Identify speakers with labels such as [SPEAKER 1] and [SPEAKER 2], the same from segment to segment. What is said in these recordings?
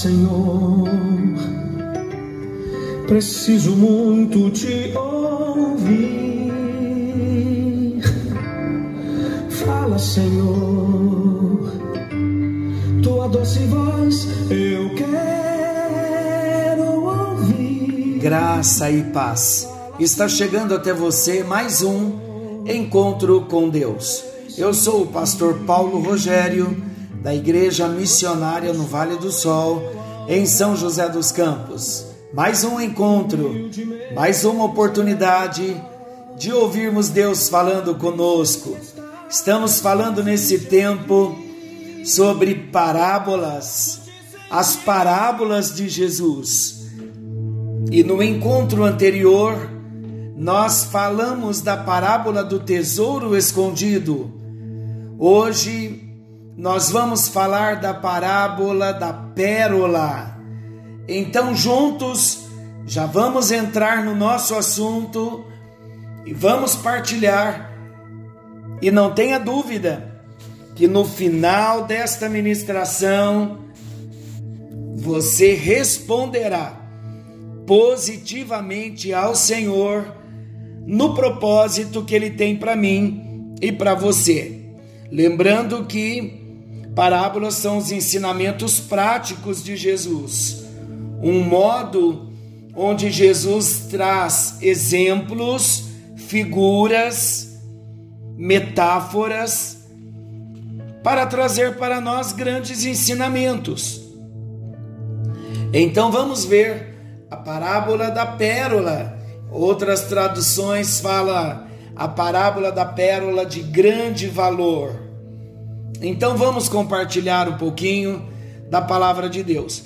[SPEAKER 1] Senhor, preciso muito te ouvir. Fala, Senhor, tua doce voz eu quero ouvir.
[SPEAKER 2] Graça e paz. Está chegando até você mais um encontro com Deus. Eu sou o pastor Paulo Rogério, da Igreja Missionária no Vale do Sol, em São José dos Campos. Mais um encontro, mais uma oportunidade de ouvirmos Deus falando conosco. Estamos falando nesse tempo sobre parábolas, as parábolas de Jesus. E no encontro anterior, nós falamos da parábola do tesouro escondido. Hoje nós vamos falar da parábola da pérola. Então, juntos, já vamos entrar no nosso assunto e vamos partilhar. E não tenha dúvida que no final desta ministração você responderá positivamente ao Senhor no propósito que Ele tem para mim e para você. Lembrando que parábolas são os ensinamentos práticos de Jesus, um modo onde Jesus traz exemplos, figuras, metáforas para trazer para nós grandes ensinamentos. Então vamos ver a parábola da pérola Outras traduções fala a parábola da pérola de grande valor. Então vamos compartilhar um pouquinho da palavra de Deus.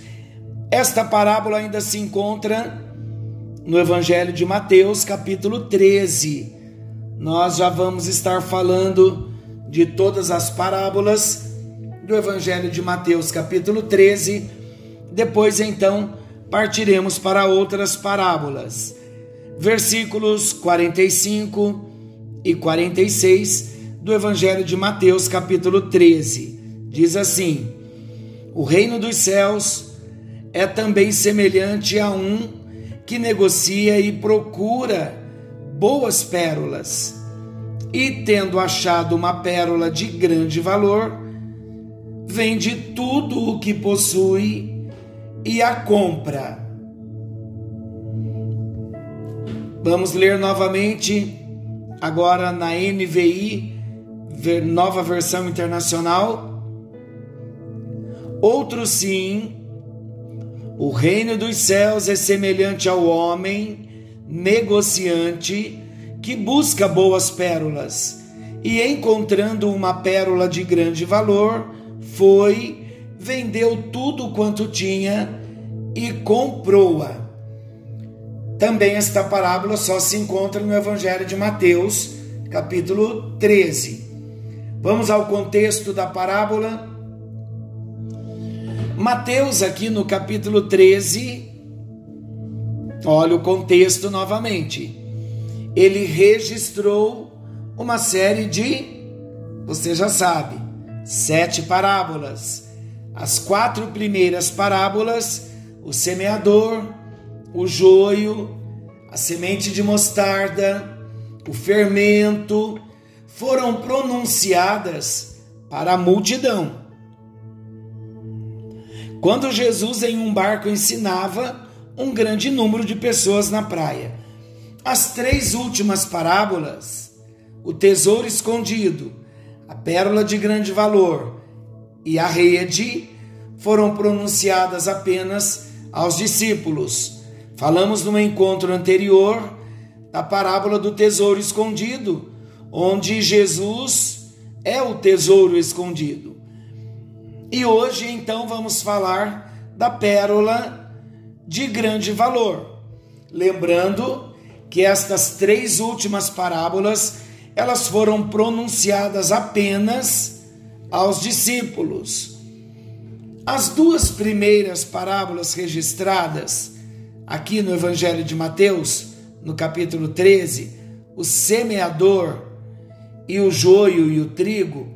[SPEAKER 2] Esta parábola ainda se encontra no Evangelho de Mateus, capítulo 13. Nós já vamos estar falando de todas as parábolas do Evangelho de Mateus, capítulo 13. Depois, então, partiremos para outras parábolas versículos 45 e 46 do Evangelho de Mateus, capítulo 13. Diz assim: O reino dos céus é também semelhante a um que negocia e procura boas pérolas. E tendo achado uma pérola de grande valor, vende tudo o que possui e a compra Vamos ler novamente, agora na NVI, nova versão internacional. Outro sim, o reino dos céus é semelhante ao homem negociante que busca boas pérolas e, encontrando uma pérola de grande valor, foi, vendeu tudo quanto tinha e comprou-a. Também esta parábola só se encontra no Evangelho de Mateus, capítulo 13. Vamos ao contexto da parábola. Mateus, aqui no capítulo 13, olha o contexto novamente. Ele registrou uma série de, você já sabe, sete parábolas. As quatro primeiras parábolas, o semeador, o joio, a semente de mostarda, o fermento, foram pronunciadas para a multidão. Quando Jesus em um barco ensinava um grande número de pessoas na praia. As três últimas parábolas, o tesouro escondido, a pérola de grande valor e a rede, foram pronunciadas apenas aos discípulos Falamos no encontro anterior da parábola do tesouro escondido, onde Jesus é o tesouro escondido. E hoje então vamos falar da pérola de grande valor. Lembrando que estas três últimas parábolas, elas foram pronunciadas apenas aos discípulos. As duas primeiras parábolas registradas aqui no Evangelho de Mateus, no capítulo 13, o semeador e o joio e o trigo,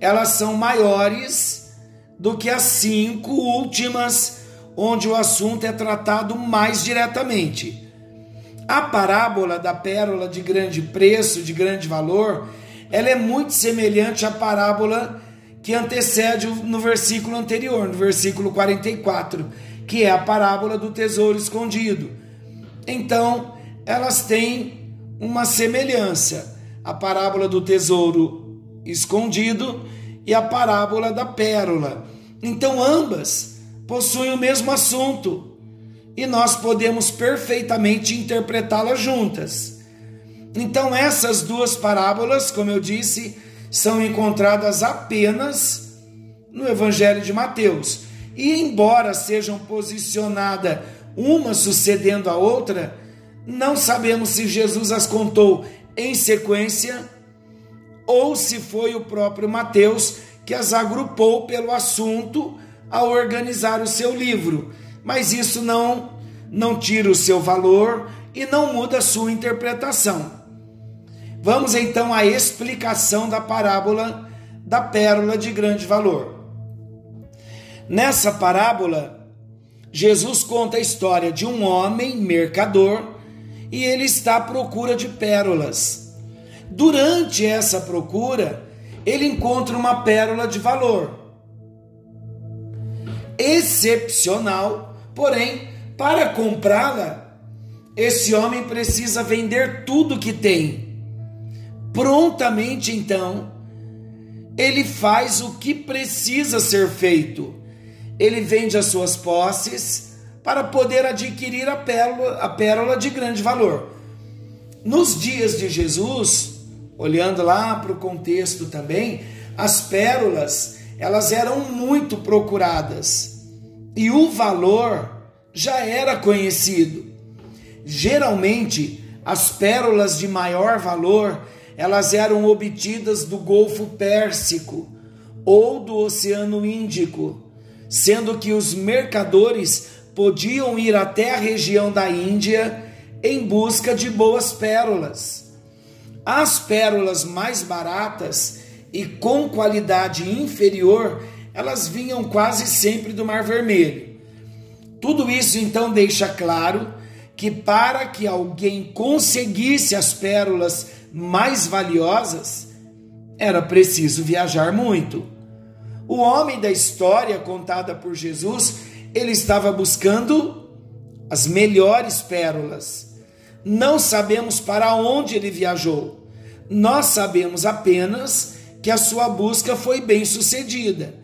[SPEAKER 2] elas são maiores do que as cinco últimas, onde o assunto é tratado mais diretamente. A parábola da pérola de grande preço, de grande valor, ela é muito semelhante à parábola que antecede no versículo anterior, no versículo 44, que é a parábola do tesouro escondido. Então, elas têm uma semelhança, a parábola do tesouro escondido e a parábola da pérola. Então, ambas possuem o mesmo assunto e nós podemos perfeitamente interpretá-las juntas. Então, essas duas parábolas, como eu disse, são encontradas apenas no Evangelho de Mateus. E embora sejam posicionadas uma sucedendo a outra, não sabemos se Jesus as contou em sequência ou se foi o próprio Mateus que as agrupou pelo assunto ao organizar o seu livro. Mas isso não não tira o seu valor e não muda a sua interpretação. Vamos então à explicação da parábola da pérola de grande valor. Nessa parábola, Jesus conta a história de um homem mercador e ele está à procura de pérolas. Durante essa procura, ele encontra uma pérola de valor excepcional, porém, para comprá-la, esse homem precisa vender tudo que tem prontamente então, ele faz o que precisa ser feito. Ele vende as suas posses para poder adquirir a pérola, a pérola de grande valor. Nos dias de Jesus, olhando lá para o contexto também, as pérolas elas eram muito procuradas e o valor já era conhecido. Geralmente, as pérolas de maior valor elas eram obtidas do Golfo Pérsico ou do Oceano Índico, sendo que os mercadores podiam ir até a região da Índia em busca de boas pérolas. As pérolas mais baratas e com qualidade inferior, elas vinham quase sempre do Mar Vermelho. Tudo isso então deixa claro que para que alguém conseguisse as pérolas mais valiosas, era preciso viajar muito. O homem da história contada por Jesus, ele estava buscando as melhores pérolas. Não sabemos para onde ele viajou. Nós sabemos apenas que a sua busca foi bem sucedida.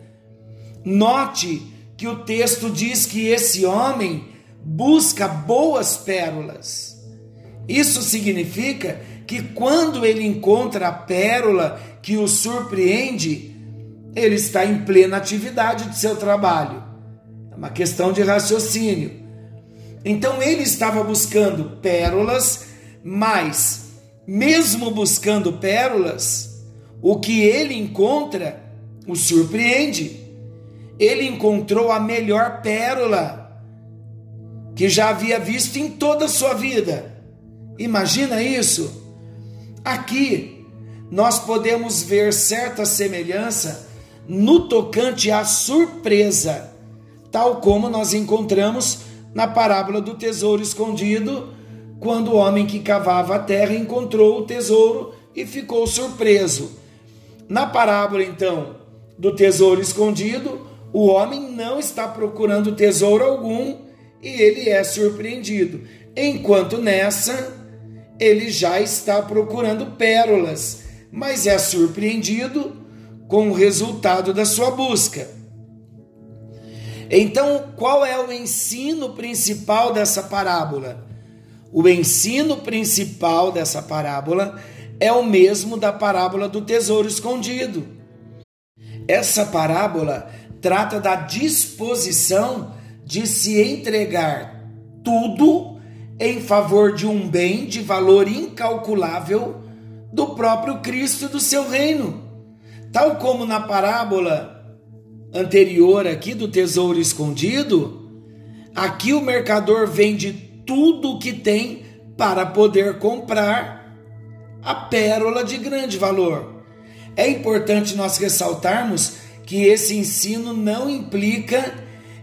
[SPEAKER 2] Note que o texto diz que esse homem busca boas pérolas. Isso significa que quando ele encontra a pérola que o surpreende, ele está em plena atividade de seu trabalho. Uma questão de raciocínio. Então ele estava buscando pérolas, mas mesmo buscando pérolas, o que ele encontra o surpreende. Ele encontrou a melhor pérola que já havia visto em toda a sua vida. Imagina isso? Aqui nós podemos ver certa semelhança no tocante à surpresa, tal como nós encontramos na parábola do tesouro escondido, quando o homem que cavava a terra encontrou o tesouro e ficou surpreso. Na parábola, então, do tesouro escondido, o homem não está procurando tesouro algum e ele é surpreendido. Enquanto nessa, ele já está procurando pérolas, mas é surpreendido com o resultado da sua busca. Então, qual é o ensino principal dessa parábola? O ensino principal dessa parábola é o mesmo da parábola do tesouro escondido. Essa parábola trata da disposição de se entregar tudo em favor de um bem de valor incalculável do próprio Cristo e do seu reino. Tal como na parábola anterior aqui do tesouro escondido, aqui o mercador vende tudo o que tem para poder comprar a pérola de grande valor. É importante nós ressaltarmos que esse ensino não implica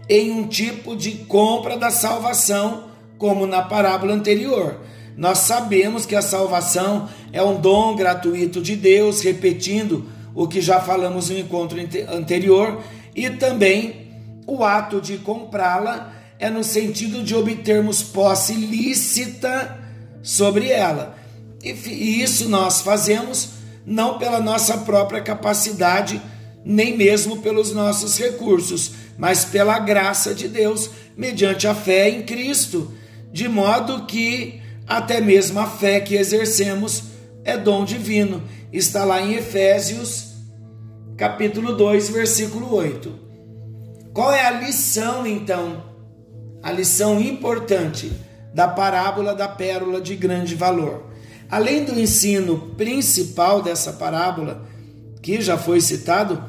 [SPEAKER 2] em um tipo de compra da salvação, como na parábola anterior. Nós sabemos que a salvação é um dom gratuito de Deus, repetindo o que já falamos no encontro anterior, e também o ato de comprá-la é no sentido de obtermos posse lícita sobre ela. E isso nós fazemos não pela nossa própria capacidade, nem mesmo pelos nossos recursos, mas pela graça de Deus, mediante a fé em Cristo, de modo que até mesmo a fé que exercemos é dom divino. Está lá em Efésios, capítulo 2, versículo 8. Qual é a lição então? A lição importante da parábola da pérola de grande valor. Além do ensino principal dessa parábola, que já foi citado,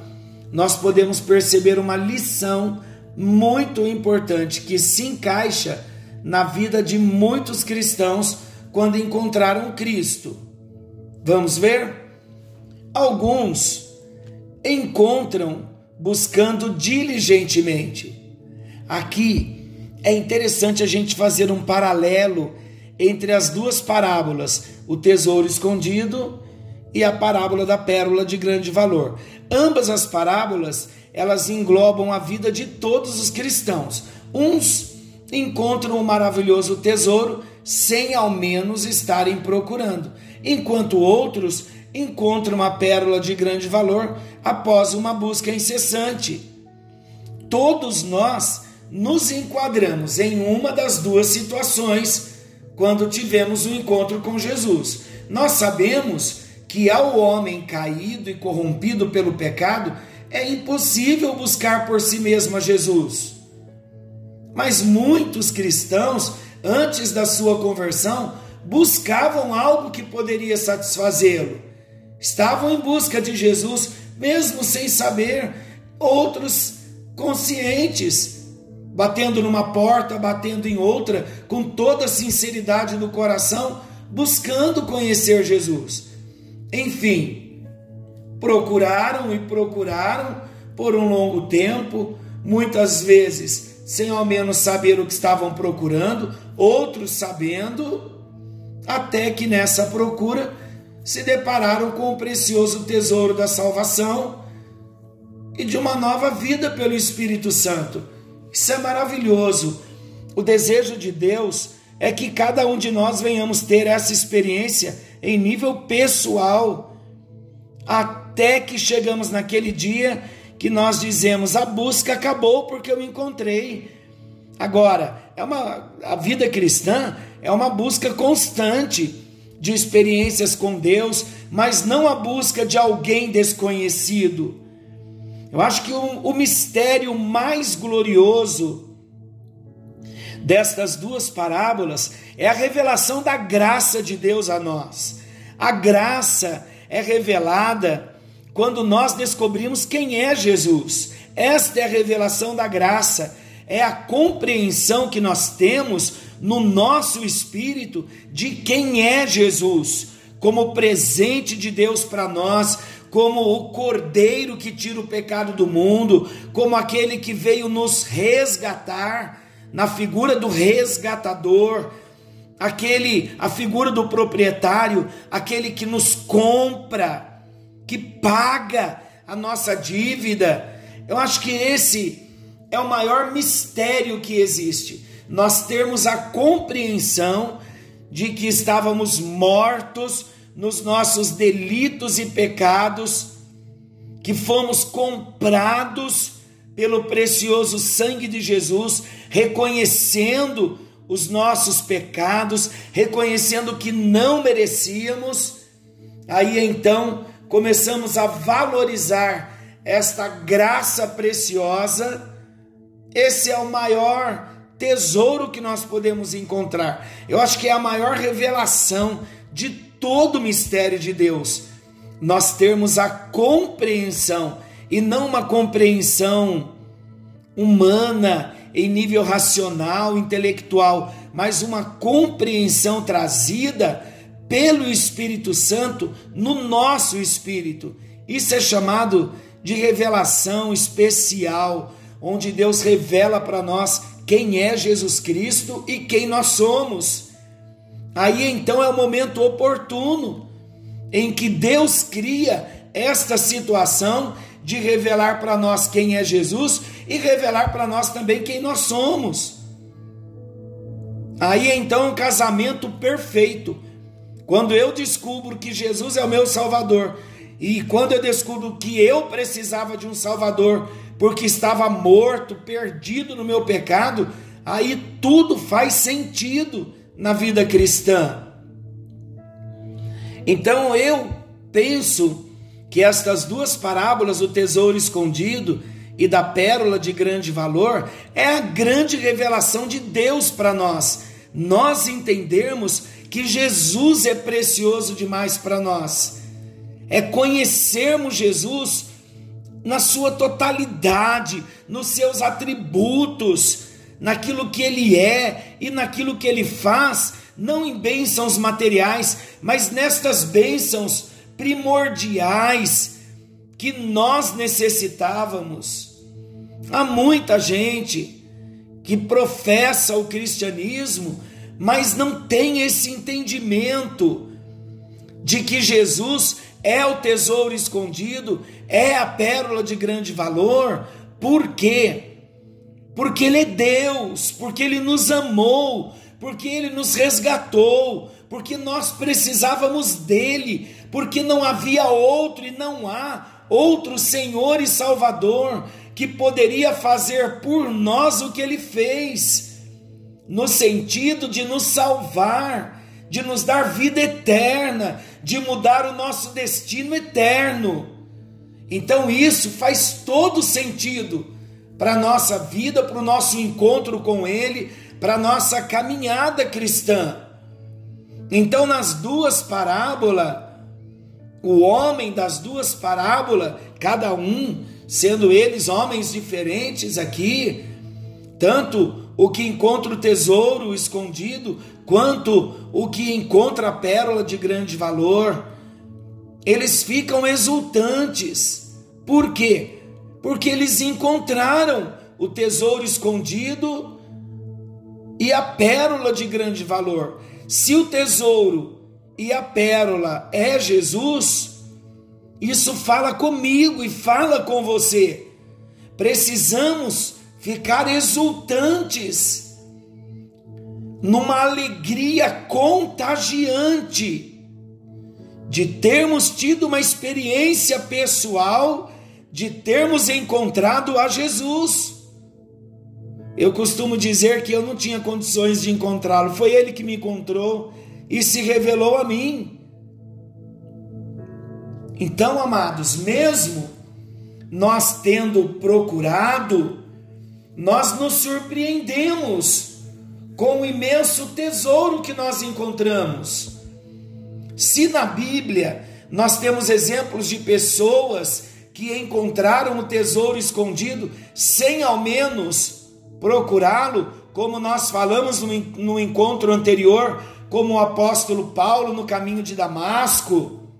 [SPEAKER 2] nós podemos perceber uma lição muito importante que se encaixa na vida de muitos cristãos quando encontraram Cristo. Vamos ver? Alguns encontram buscando diligentemente. Aqui é interessante a gente fazer um paralelo entre as duas parábolas, o tesouro escondido e a parábola da pérola de grande valor. Ambas as parábolas, elas englobam a vida de todos os cristãos. Uns encontram o um maravilhoso tesouro sem ao menos estarem procurando, enquanto outros encontram uma pérola de grande valor após uma busca incessante. Todos nós nos enquadramos em uma das duas situações quando tivemos o um encontro com Jesus. Nós sabemos que ao homem caído e corrompido pelo pecado é impossível buscar por si mesmo a Jesus. Mas muitos cristãos, antes da sua conversão, buscavam algo que poderia satisfazê-lo. Estavam em busca de Jesus, mesmo sem saber, outros conscientes, batendo numa porta, batendo em outra, com toda a sinceridade do coração, buscando conhecer Jesus. Enfim, procuraram e procuraram por um longo tempo, muitas vezes sem ao menos saber o que estavam procurando, outros sabendo, até que nessa procura se depararam com o precioso tesouro da salvação e de uma nova vida pelo Espírito Santo. Isso é maravilhoso. O desejo de Deus é que cada um de nós venhamos ter essa experiência em nível pessoal, até que chegamos naquele dia que nós dizemos: a busca acabou porque eu encontrei. Agora, é uma, a vida cristã é uma busca constante de experiências com Deus, mas não a busca de alguém desconhecido. Eu acho que o, o mistério mais glorioso destas duas parábolas é a revelação da graça de Deus a nós. A graça é revelada quando nós descobrimos quem é Jesus. Esta é a revelação da graça, é a compreensão que nós temos no nosso espírito de quem é Jesus, como presente de Deus para nós, como o cordeiro que tira o pecado do mundo, como aquele que veio nos resgatar na figura do resgatador, aquele, a figura do proprietário, aquele que nos compra, que paga a nossa dívida. Eu acho que esse é o maior mistério que existe. Nós termos a compreensão de que estávamos mortos nos nossos delitos e pecados, que fomos comprados pelo precioso sangue de Jesus, reconhecendo os nossos pecados, reconhecendo que não merecíamos, aí então começamos a valorizar esta graça preciosa. Esse é o maior tesouro que nós podemos encontrar. Eu acho que é a maior revelação de todo o mistério de Deus. Nós termos a compreensão e não uma compreensão humana em nível racional, intelectual, mas uma compreensão trazida pelo Espírito Santo no nosso espírito. Isso é chamado de revelação especial, onde Deus revela para nós quem é Jesus Cristo e quem nós somos. Aí então é o momento oportuno em que Deus cria esta situação de revelar para nós quem é Jesus e revelar para nós também quem nós somos. Aí então é um casamento perfeito. Quando eu descubro que Jesus é o meu Salvador e quando eu descubro que eu precisava de um Salvador porque estava morto, perdido no meu pecado, aí tudo faz sentido na vida cristã. Então eu penso que estas duas parábolas, o tesouro escondido e da pérola de grande valor, é a grande revelação de Deus para nós. Nós entendermos que Jesus é precioso demais para nós. É conhecermos Jesus na sua totalidade, nos seus atributos, naquilo que ele é e naquilo que ele faz, não em bênçãos materiais, mas nestas bênçãos primordiais que nós necessitávamos. Há muita gente que professa o cristianismo, mas não tem esse entendimento de que Jesus é o tesouro escondido, é a pérola de grande valor. Por quê? Porque Ele é Deus, porque Ele nos amou, porque Ele nos resgatou, porque nós precisávamos dele, porque não havia outro e não há outro Senhor e Salvador que poderia fazer por nós o que Ele fez, no sentido de nos salvar, de nos dar vida eterna, de mudar o nosso destino eterno. Então isso faz todo sentido para a nossa vida, para o nosso encontro com Ele, para a nossa caminhada cristã. Então, nas duas parábolas, o homem das duas parábolas, cada um sendo eles homens diferentes aqui, tanto o que encontra o tesouro escondido, quanto o que encontra a pérola de grande valor, eles ficam exultantes. Por quê? Porque eles encontraram o tesouro escondido e a pérola de grande valor. Se o tesouro e a pérola é Jesus, isso fala comigo e fala com você. Precisamos ficar exultantes, numa alegria contagiante de termos tido uma experiência pessoal, de termos encontrado a Jesus. Eu costumo dizer que eu não tinha condições de encontrá-lo, foi ele que me encontrou e se revelou a mim. Então, amados, mesmo nós tendo procurado, nós nos surpreendemos com o imenso tesouro que nós encontramos. Se na Bíblia nós temos exemplos de pessoas que encontraram o tesouro escondido sem ao menos procurá-lo, como nós falamos no, encontro anterior, como o apóstolo Paulo no caminho de Damasco,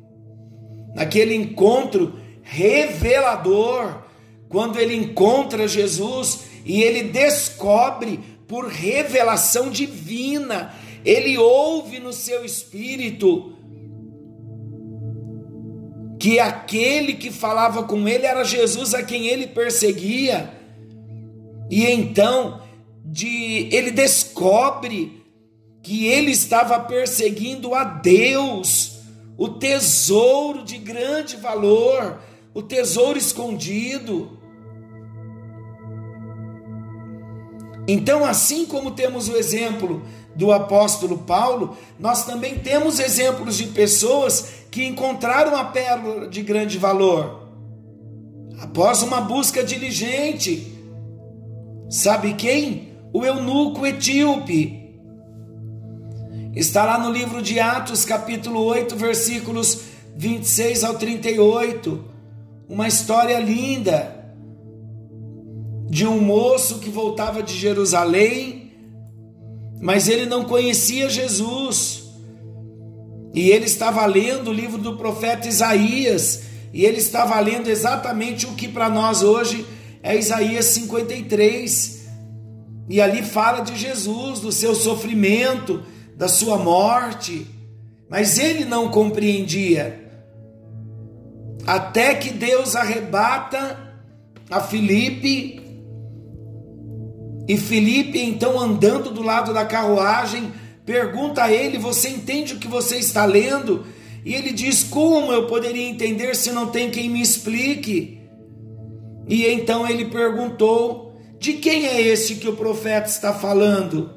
[SPEAKER 2] naquele encontro revelador, quando ele encontra Jesus e ele descobre por revelação divina, ele ouve no seu espírito que aquele que falava com ele era Jesus a quem ele perseguia. E então, de ele descobre que ele estava perseguindo a Deus, o tesouro de grande valor, o tesouro escondido. Então, assim como temos o exemplo do apóstolo Paulo, nós também temos exemplos de pessoas que encontraram a pérola de grande valor. Após uma busca diligente, sabe quem? O eunuco etíope Está lá no livro de Atos, capítulo 8, versículos 26 ao 38. Uma história linda de um moço que voltava de Jerusalém mas ele não conhecia Jesus. E ele estava lendo o livro do profeta Isaías, e ele estava lendo exatamente o que para nós hoje é Isaías 53. E ali fala de Jesus, do seu sofrimento, da sua morte, mas ele não compreendia. Até que Deus arrebata a Filipe, e Filipe, então andando do lado da carruagem, pergunta a ele: Você entende o que você está lendo? E ele diz: Como eu poderia entender se não tem quem me explique? E então ele perguntou: De quem é esse que o profeta está falando?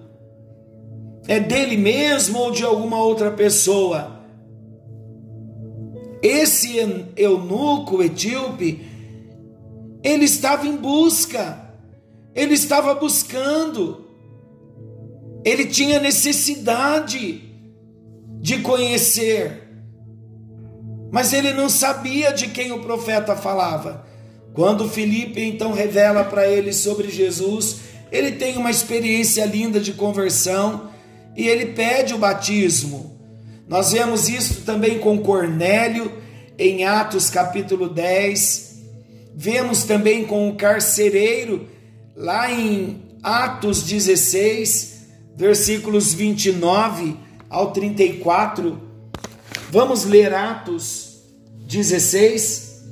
[SPEAKER 2] É dele mesmo ou de alguma outra pessoa? Esse eunuco etíope, ele estava em busca, ele estava buscando, ele tinha necessidade de conhecer, mas ele não sabia de quem o profeta falava. Quando Felipe então revela para ele sobre Jesus, ele tem uma experiência linda de conversão e ele pede o batismo. Nós vemos isso também com Cornélio em Atos capítulo 10. Vemos também com o carcereiro lá em Atos 16, versículos 29 ao 34. Vamos ler Atos 16,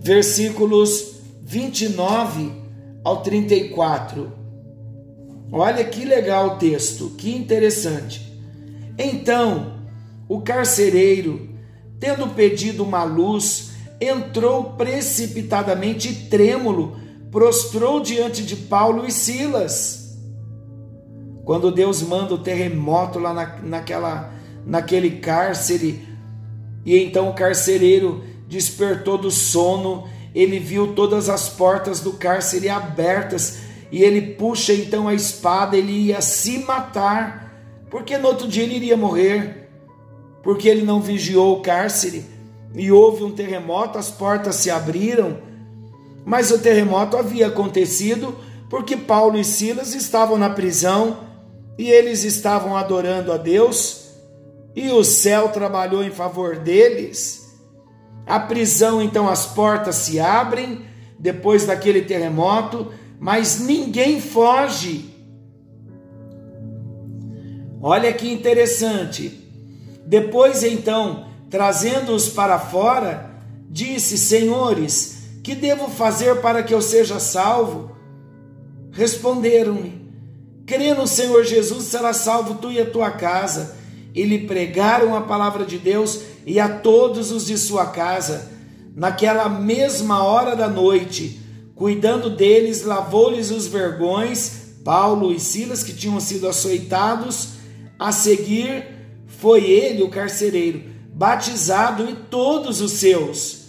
[SPEAKER 2] versículos 29 ao 34. Olha que legal o texto, que interessante. Então, o carcereiro, tendo pedido uma luz, entrou precipitadamente trêmulo, prostrou diante de Paulo e Silas. Quando Deus manda o terremoto lá na, naquela, naquele cárcere, e então o carcereiro despertou do sono, ele viu todas as portas do cárcere abertas, e ele puxa então a espada, ele ia se matar porque no outro dia ele iria morrer, porque ele não vigiou o cárcere e houve um terremoto, as portas se abriram, mas o terremoto havia acontecido porque Paulo e Silas estavam na prisão e eles estavam adorando a Deus e o céu trabalhou em favor deles. A prisão, então, as portas se abrem depois daquele terremoto, mas ninguém foge Olha que interessante. Depois, então, trazendo-os para fora, disse: Senhores, que devo fazer para que eu seja salvo? Responderam-lhe: Crê no Senhor Jesus, será salvo tu e a tua casa. E lhe pregaram a palavra de Deus e a todos os de sua casa. Naquela mesma hora da noite, cuidando deles, lavou-lhes os vergões, Paulo e Silas, que tinham sido açoitados, a seguir, foi ele, o carcereiro, batizado e todos os seus.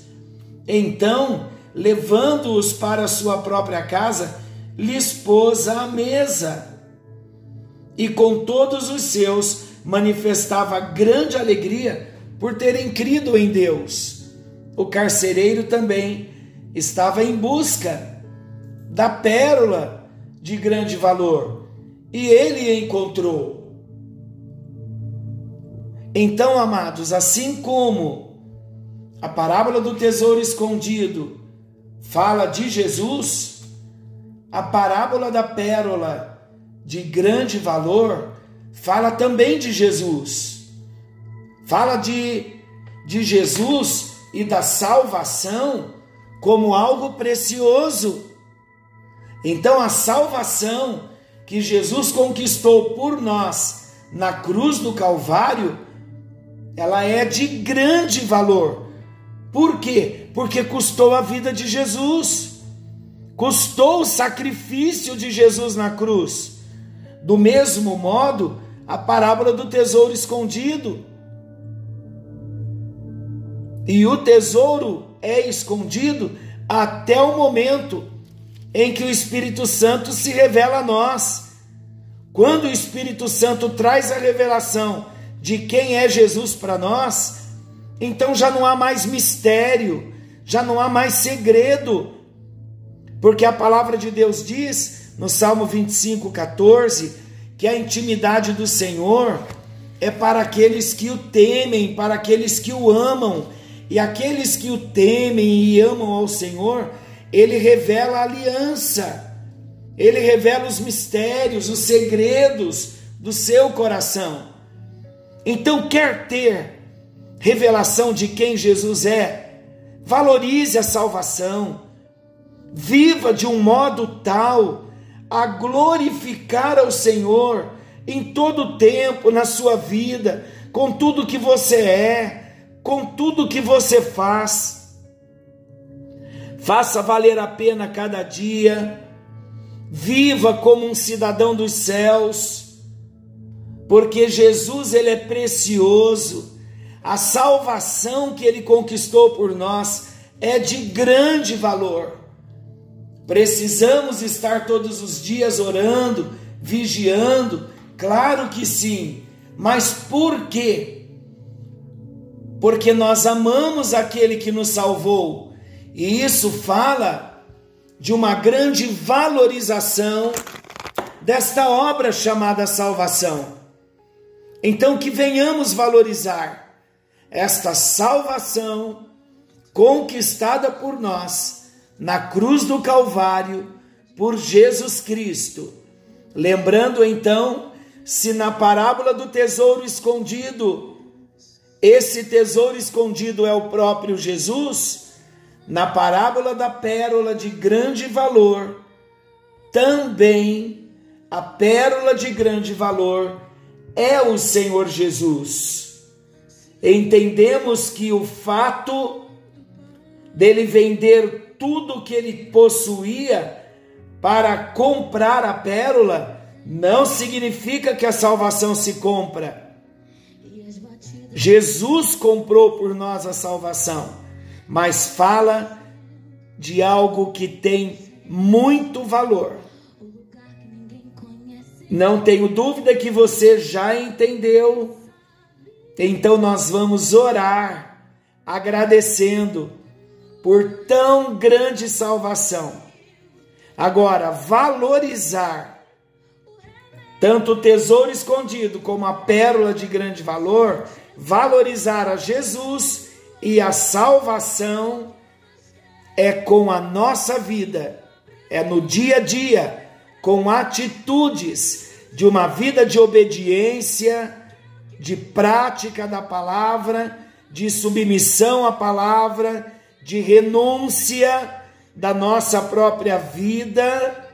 [SPEAKER 2] Então, levando-os para sua própria casa, lhes pôs à mesa. E com todos os seus manifestava grande alegria por terem crido em Deus. O carcereiro também estava em busca da pérola de grande valor e ele encontrou. Então, amados, assim como a parábola do tesouro escondido fala de Jesus, a parábola da pérola de grande valor fala também de Jesus. Fala de, de Jesus e da salvação como algo precioso. Então, a salvação que Jesus conquistou por nós na cruz do Calvário ela é de grande valor. Por quê? Porque custou a vida de Jesus, custou o sacrifício de Jesus na cruz. Do mesmo modo, a parábola do tesouro escondido. E o tesouro é escondido até o momento em que o Espírito Santo se revela a nós. Quando o Espírito Santo traz a revelação de quem é Jesus para nós, então já não há mais mistério, já não há mais segredo, porque a palavra de Deus diz no Salmo 25, 14, que a intimidade do Senhor é para aqueles que o temem, para aqueles que o amam. E aqueles que o temem e amam ao Senhor, ele revela a aliança, ele revela os mistérios, os segredos do seu coração. Então, quer ter revelação de quem Jesus é, valorize a salvação, viva de um modo tal a glorificar ao Senhor em todo o tempo na sua vida, com tudo que você é, com tudo que você faz. Faça valer a pena cada dia, viva como um cidadão dos céus, porque Jesus ele é precioso. A salvação que ele conquistou por nós é de grande valor. Precisamos estar todos os dias orando, vigiando, claro que sim, mas por quê? Porque nós amamos aquele que nos salvou, e isso fala de uma grande valorização desta obra chamada salvação. Então, que venhamos valorizar esta salvação conquistada por nós na cruz do Calvário por Jesus Cristo. Lembrando então, se na parábola do tesouro escondido, esse tesouro escondido é o próprio Jesus, na parábola da pérola de grande valor, também a pérola de grande valor é o Senhor Jesus. Entendemos que o fato dele vender tudo que ele possuía para comprar a pérola, não significa que a salvação se compra. Jesus comprou por nós a salvação, mas fala de algo que tem muito valor. Não tenho dúvida que você já entendeu. Então nós vamos orar agradecendo por tão grande salvação. Agora, valorizar tanto o tesouro escondido como a pérola de grande valor, valorizar a Jesus e a salvação é com a nossa vida, é no dia a dia, com atitudes de uma vida de obediência, de prática da palavra, de submissão à palavra de renúncia da nossa própria vida,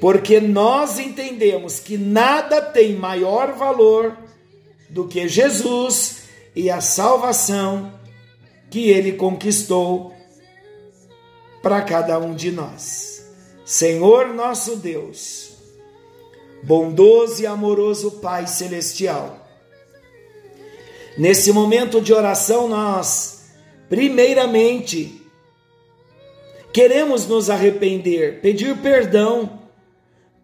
[SPEAKER 2] porque nós entendemos que nada tem maior valor do que Jesus e a salvação que ele conquistou para cada um de nós. Senhor nosso Deus, bondoso e amoroso Pai celestial, nesse momento de oração nós Primeiramente, queremos nos arrepender, pedir perdão,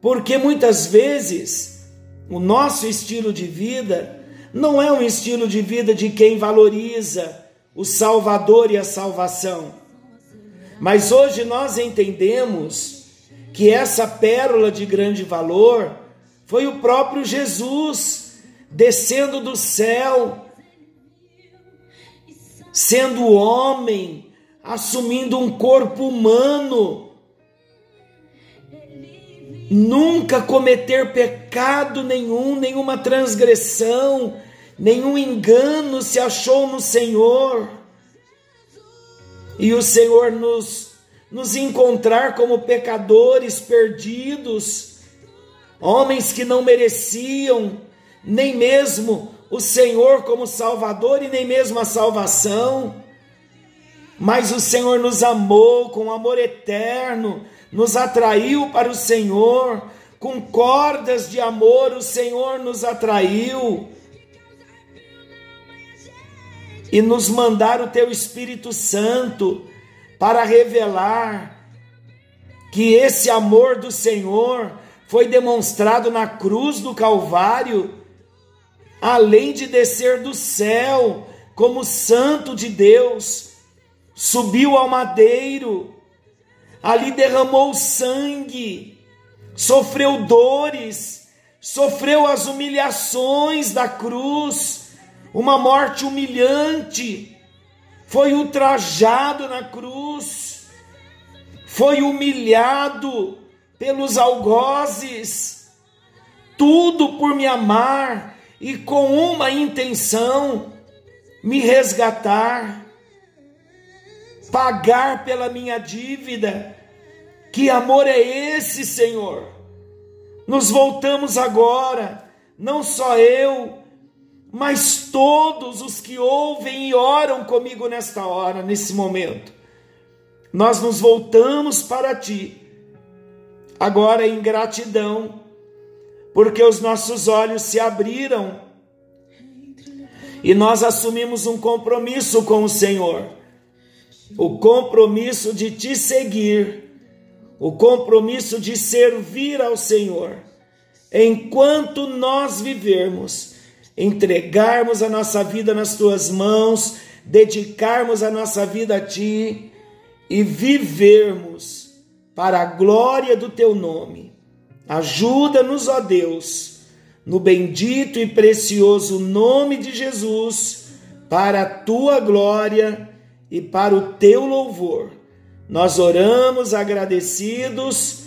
[SPEAKER 2] porque muitas vezes o nosso estilo de vida não é um estilo de vida de quem valoriza o Salvador e a salvação. Mas hoje nós entendemos que essa pérola de grande valor foi o próprio Jesus descendo do céu sendo homem, assumindo um corpo humano, nunca cometer pecado nenhum, nenhuma transgressão, nenhum engano se achou no Senhor. E o Senhor nos, nos encontrar como pecadores perdidos, homens que não mereciam nem mesmo o Senhor como Salvador e nem mesmo a salvação, mas o Senhor nos amou com amor eterno, nos atraiu para o Senhor, com cordas de amor o Senhor nos atraiu. E nos mandar o teu Espírito Santo para revelar que esse amor do Senhor foi demonstrado na cruz do Calvário além de descer do céu como santo de Deus, subiu ao madeiro, ali derramou sangue, sofreu dores, sofreu as humilhações da cruz, uma morte humilhante, foi ultrajado na cruz, foi humilhado pelos algozes, tudo por me amar e com uma intenção, me resgatar, pagar pela minha dívida. Que amor é esse, Senhor? Nos voltamos agora, não só eu, mas todos os que ouvem e oram comigo nesta hora, nesse momento. Nós nos voltamos para ti, agora em gratidão, porque os nossos olhos se abriram e nós assumimos um compromisso com o Senhor o compromisso de te seguir, o compromisso de servir ao Senhor. Enquanto nós vivermos, entregarmos a nossa vida nas tuas mãos, dedicarmos a nossa vida a ti e vivermos para a glória do teu nome. Ajuda-nos, ó Deus, no bendito e precioso nome de Jesus, para a tua glória e para o teu louvor. Nós oramos agradecidos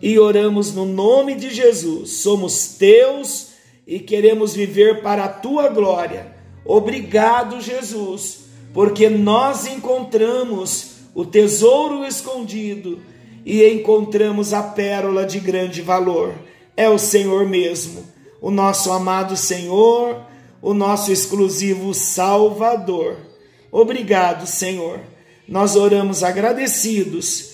[SPEAKER 2] e oramos no nome de Jesus. Somos teus e queremos viver para a tua glória. Obrigado, Jesus, porque nós encontramos o tesouro escondido e encontramos a pérola de grande valor. É o Senhor mesmo, o nosso amado Senhor, o nosso exclusivo Salvador. Obrigado, Senhor. Nós oramos agradecidos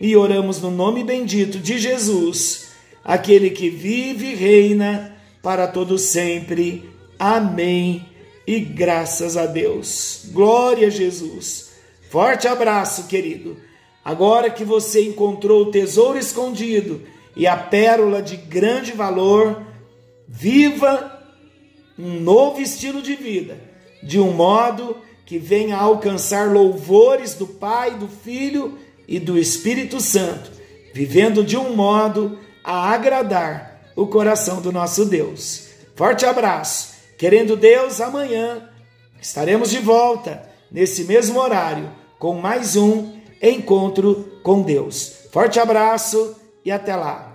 [SPEAKER 2] e oramos no nome bendito de Jesus, aquele que vive e reina para todo sempre. Amém. E graças a Deus. Glória a Jesus. Forte abraço, querido. Agora que você encontrou o tesouro escondido e a pérola de grande valor, viva um novo estilo de vida, de um modo que venha alcançar louvores do Pai, do Filho e do Espírito Santo, vivendo de um modo a agradar o coração do nosso Deus. Forte abraço. Querendo Deus, amanhã estaremos de volta nesse mesmo horário com mais um encontro com Deus. Forte abraço e até lá.